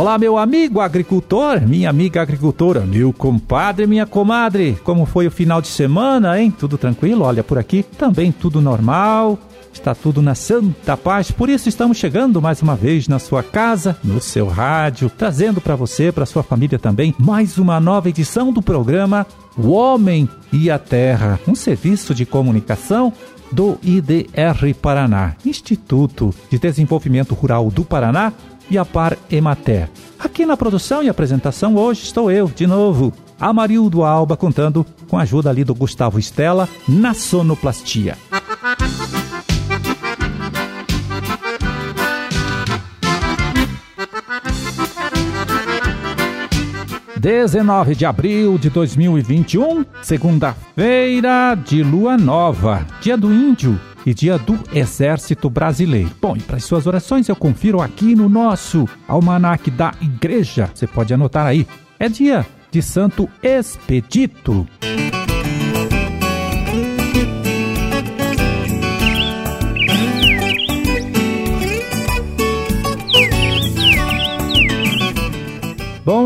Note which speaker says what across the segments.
Speaker 1: Olá, meu amigo agricultor, minha amiga agricultora, meu compadre, minha comadre. Como foi o final de semana, hein? Tudo tranquilo? Olha, por aqui também tudo normal. Está tudo na santa paz, por isso estamos chegando mais uma vez na sua casa, no seu rádio, trazendo para você, para sua família também, mais uma nova edição do programa O Homem e a Terra, um serviço de comunicação do IDR Paraná, Instituto de Desenvolvimento Rural do Paraná, e a Par Emater. Aqui na produção e apresentação hoje estou eu, de novo, Amarildo Alba, contando com a ajuda ali do Gustavo Estela na sonoplastia. 19 de abril de 2021, segunda-feira de lua nova, dia do índio e dia do Exército Brasileiro. Bom, e para as suas orações eu confiro aqui no nosso almanaque da igreja. Você pode anotar aí. É dia de Santo Expedito. Bom,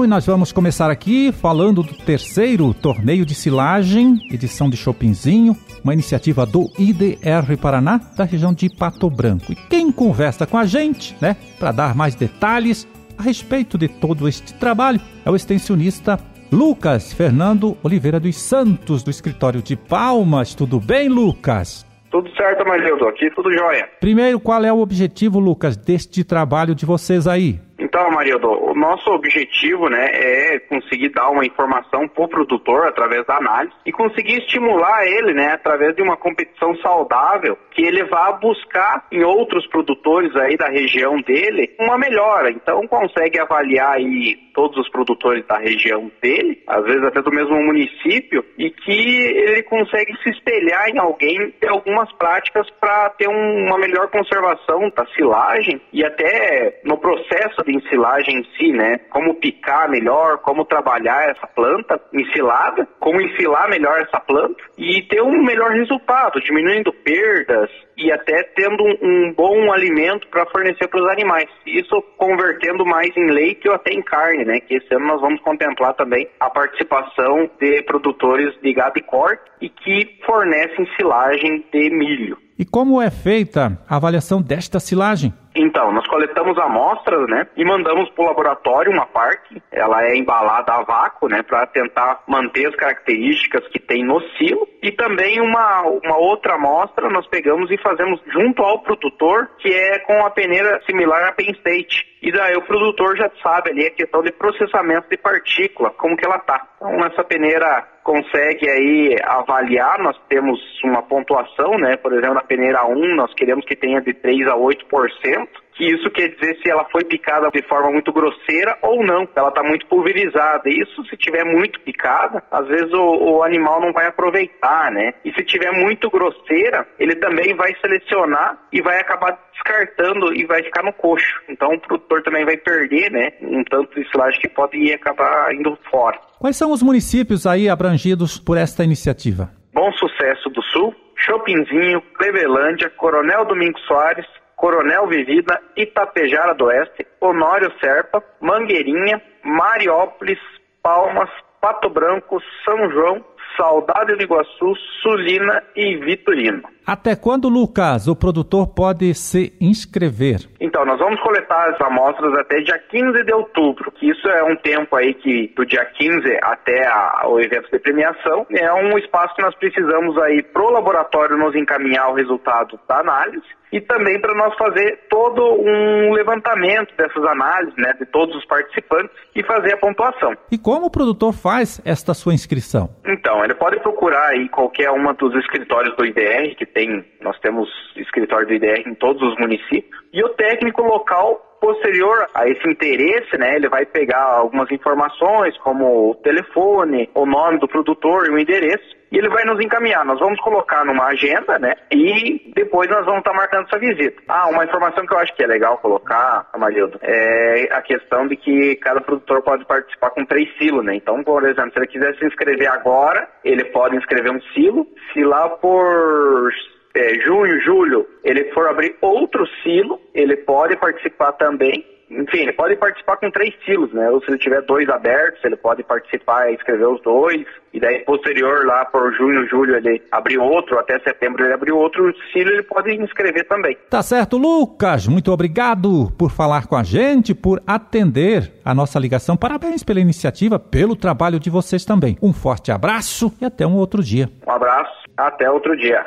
Speaker 1: e nós vamos começar aqui falando do terceiro torneio de silagem, edição de Chopinzinho, uma iniciativa do IDR Paraná, da região de Pato Branco. E quem conversa com a gente, né, para dar mais detalhes a respeito de todo este trabalho, é o extensionista Lucas Fernando Oliveira dos Santos, do escritório de Palmas. Tudo bem, Lucas?
Speaker 2: Tudo certo, Marildo. Aqui tudo jóia.
Speaker 1: Primeiro, qual é o objetivo, Lucas, deste trabalho de vocês aí?
Speaker 2: Então, Marildo, o nosso objetivo né, é conseguir dar uma informação para o produtor através da análise e conseguir estimular ele né, através de uma competição saudável que ele vá buscar em outros produtores aí da região dele uma melhora. Então, consegue avaliar aí todos os produtores da região dele, às vezes até do mesmo município, e que ele consegue se espelhar em alguém ter algumas práticas para ter um, uma melhor conservação da silagem e até no processo de ensilagem em si, né? Como picar melhor, como trabalhar essa planta ensilada, como ensilar melhor essa planta e ter um melhor resultado, diminuindo perdas e até tendo um, bom alimento para fornecer para os animais. Isso convertendo mais em leite ou até em carne, né? Que esse ano nós vamos contemplar também a participação de produtores de gado e corte e que fornecem silagem de milho.
Speaker 1: E como é feita a avaliação desta silagem?
Speaker 2: Então, nós coletamos amostras, né, e mandamos para o laboratório uma parte. Ela é embalada a vácuo, né, para tentar manter as características que tem no silo. E também uma, uma outra amostra nós pegamos e fazemos junto ao produtor, que é com a peneira similar à Penn State. E daí o produtor já sabe ali a questão de processamento de partícula, como que ela tá. Então essa peneira consegue aí avaliar, nós temos uma pontuação, né? Por exemplo, na peneira 1, nós queremos que tenha de 3 a 8% que isso quer dizer se ela foi picada de forma muito grosseira ou não. Ela está muito pulverizada. Isso, se tiver muito picada, às vezes o, o, animal não vai aproveitar, né? E se tiver muito grosseira, ele também vai selecionar e vai acabar descartando e vai ficar no coxo. Então o produtor também vai perder, né? Um tanto de silagem que pode acabar indo fora.
Speaker 1: Quais são os municípios aí abrangidos por esta iniciativa?
Speaker 2: Bom Sucesso do Sul, Chopinzinho, Clevelândia, Coronel Domingos Soares, Coronel Vivida, Itapejara do Oeste, Honório Serpa, Mangueirinha, Mariópolis, Palmas, Pato Branco, São João, Saudade do Iguaçu, Sulina e Vitorino.
Speaker 1: Até quando, Lucas, o produtor pode se inscrever?
Speaker 2: Então, nós vamos coletar as amostras até dia 15 de outubro, que isso é um tempo aí que do dia 15 até a, o evento de premiação, é um espaço que nós precisamos aí pro laboratório nos encaminhar o resultado da análise e também para nós fazer todo um levantamento dessas análises, né, de todos os participantes e fazer a pontuação.
Speaker 1: E como o produtor faz esta sua inscrição?
Speaker 2: Então, ele pode procurar aí qualquer uma dos escritórios do IDR, que tem, nós temos escritório do IDR em todos os municípios, e o técnico local posterior a esse interesse, né, ele vai pegar algumas informações, como o telefone, o nome do produtor e o endereço, e ele vai nos encaminhar. Nós vamos colocar numa agenda, né? E depois nós vamos estar marcando essa visita. Ah, uma informação que eu acho que é legal colocar, Amarildo, é a questão de que cada produtor pode participar com três silos, né? Então, por exemplo, se ele quiser se inscrever agora, ele pode inscrever um silo. Se lá por é, junho, julho, ele for abrir outro silo, ele pode participar também enfim, ele pode participar com três silos, né? Ou se ele tiver dois abertos, ele pode participar e escrever os dois. E daí, posterior, lá por junho, julho, ele abrir outro, até setembro ele abrir outro silo, ele pode inscrever também.
Speaker 1: Tá certo, Lucas. Muito obrigado por falar com a gente, por atender a nossa ligação. Parabéns pela iniciativa, pelo trabalho de vocês também. Um forte abraço e até um outro dia.
Speaker 2: Um abraço, até outro dia.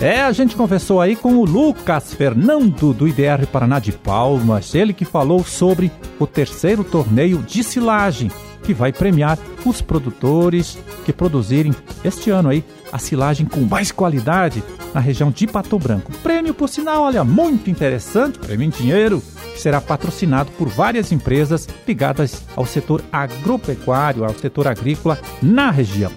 Speaker 1: É, a gente conversou aí com o Lucas Fernando do IDR Paraná de Palmas, ele que falou sobre o terceiro torneio de silagem, que vai premiar os produtores que produzirem este ano aí a silagem com mais qualidade na região de Pato Branco. Prêmio, por sinal, olha, muito interessante, prêmio em dinheiro, que será patrocinado por várias empresas ligadas ao setor agropecuário, ao setor agrícola na região.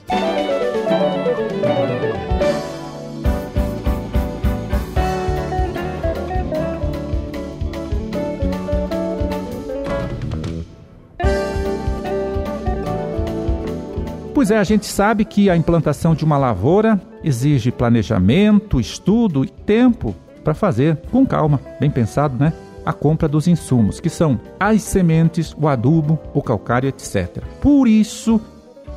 Speaker 1: Pois é, a gente sabe que a implantação de uma lavoura exige planejamento, estudo e tempo para fazer com calma, bem pensado, né? A compra dos insumos, que são as sementes, o adubo, o calcário, etc. Por isso,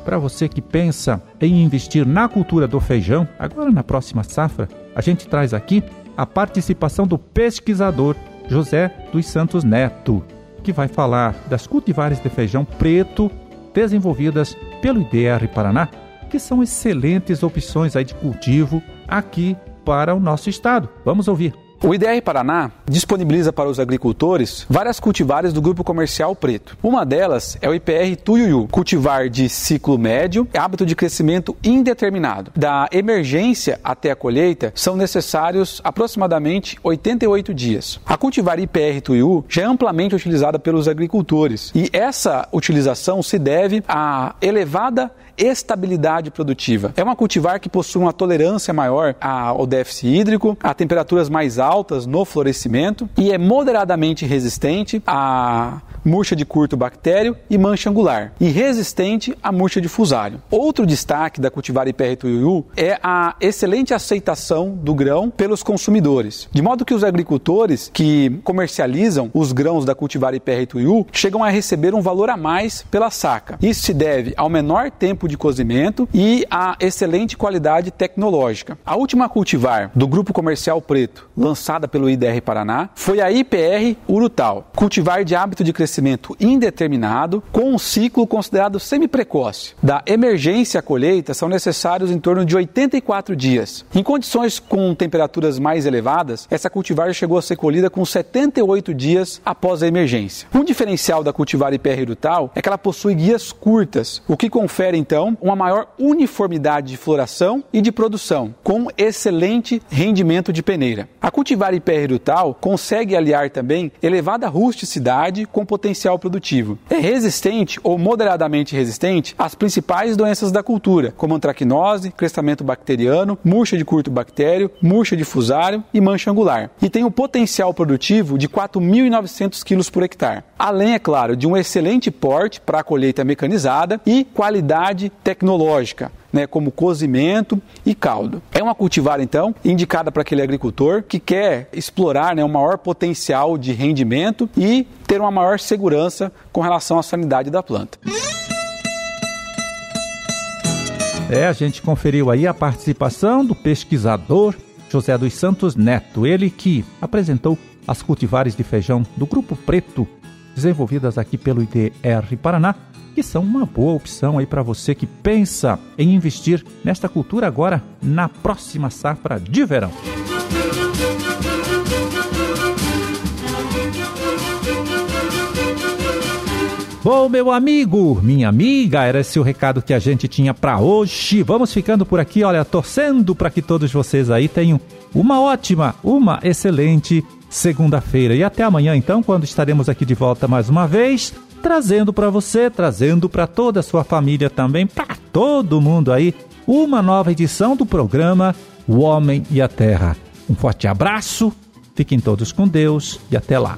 Speaker 1: para você que pensa em investir na cultura do feijão, agora na próxima safra, a gente traz aqui a participação do pesquisador José dos Santos Neto, que vai falar das cultivares de feijão preto desenvolvidas pelo IDR Paraná, que são excelentes opções aí de cultivo aqui para o nosso estado. Vamos ouvir.
Speaker 3: O IDR Paraná disponibiliza para os agricultores várias cultivares do grupo comercial preto. Uma delas é o IPR Tuiuiu, cultivar de ciclo médio, hábito de crescimento indeterminado. Da emergência até a colheita são necessários aproximadamente 88 dias. A cultivar IPR Tuiuiu já é amplamente utilizada pelos agricultores e essa utilização se deve à elevada estabilidade produtiva. É uma cultivar que possui uma tolerância maior ao déficit hídrico, a temperaturas mais altas no florescimento e é moderadamente resistente a murcha de curto bactério e mancha angular, e resistente à murcha de fusário. Outro destaque da cultivar IPR Tuiuiu é a excelente aceitação do grão pelos consumidores, de modo que os agricultores que comercializam os grãos da cultivar IPR Tuiuiu chegam a receber um valor a mais pela saca. Isso se deve ao menor tempo de cozimento e à excelente qualidade tecnológica. A última cultivar do grupo comercial preto, lançada pelo IDR Paraná, foi a IPR Urutal, cultivar de hábito de crescimento indeterminado, com um ciclo considerado semi-precoce. Da emergência à colheita são necessários em torno de 84 dias. Em condições com temperaturas mais elevadas, essa cultivar chegou a ser colhida com 78 dias após a emergência. Um diferencial da cultivar IPR Rutal é que ela possui guias curtas, o que confere então uma maior uniformidade de floração e de produção, com excelente rendimento de peneira. A cultivar IPR Rutal consegue aliar também elevada rusticidade com potencial produtivo. É resistente ou moderadamente resistente às principais doenças da cultura, como antracnose, crescimento bacteriano, murcha de curto bactério, murcha de fusário e mancha angular. E tem um potencial produtivo de 4.900 kg por hectare. Além, é claro, de um excelente porte para a colheita mecanizada e qualidade tecnológica, né, como cozimento e caldo. É uma cultivar, então, indicada para aquele agricultor que quer explorar né, maior potencial de rendimento e ter uma maior segurança com relação à sanidade da planta.
Speaker 1: É, a gente conferiu aí a participação do pesquisador José dos Santos Neto, ele que apresentou as cultivares de feijão do Grupo Preto, desenvolvidas aqui pelo IDR Paraná, que são uma boa opção aí para você que pensa em investir nesta cultura agora na próxima safra de verão. Bom, meu amigo, minha amiga, era esse o recado que a gente tinha para hoje. Vamos ficando por aqui, olha, torcendo para que todos vocês aí tenham uma ótima, uma excelente segunda-feira. E até amanhã, então, quando estaremos aqui de volta mais uma vez trazendo para você, trazendo para toda a sua família também, para todo mundo aí, uma nova edição do programa O Homem e a Terra. Um forte abraço, fiquem todos com Deus e até lá.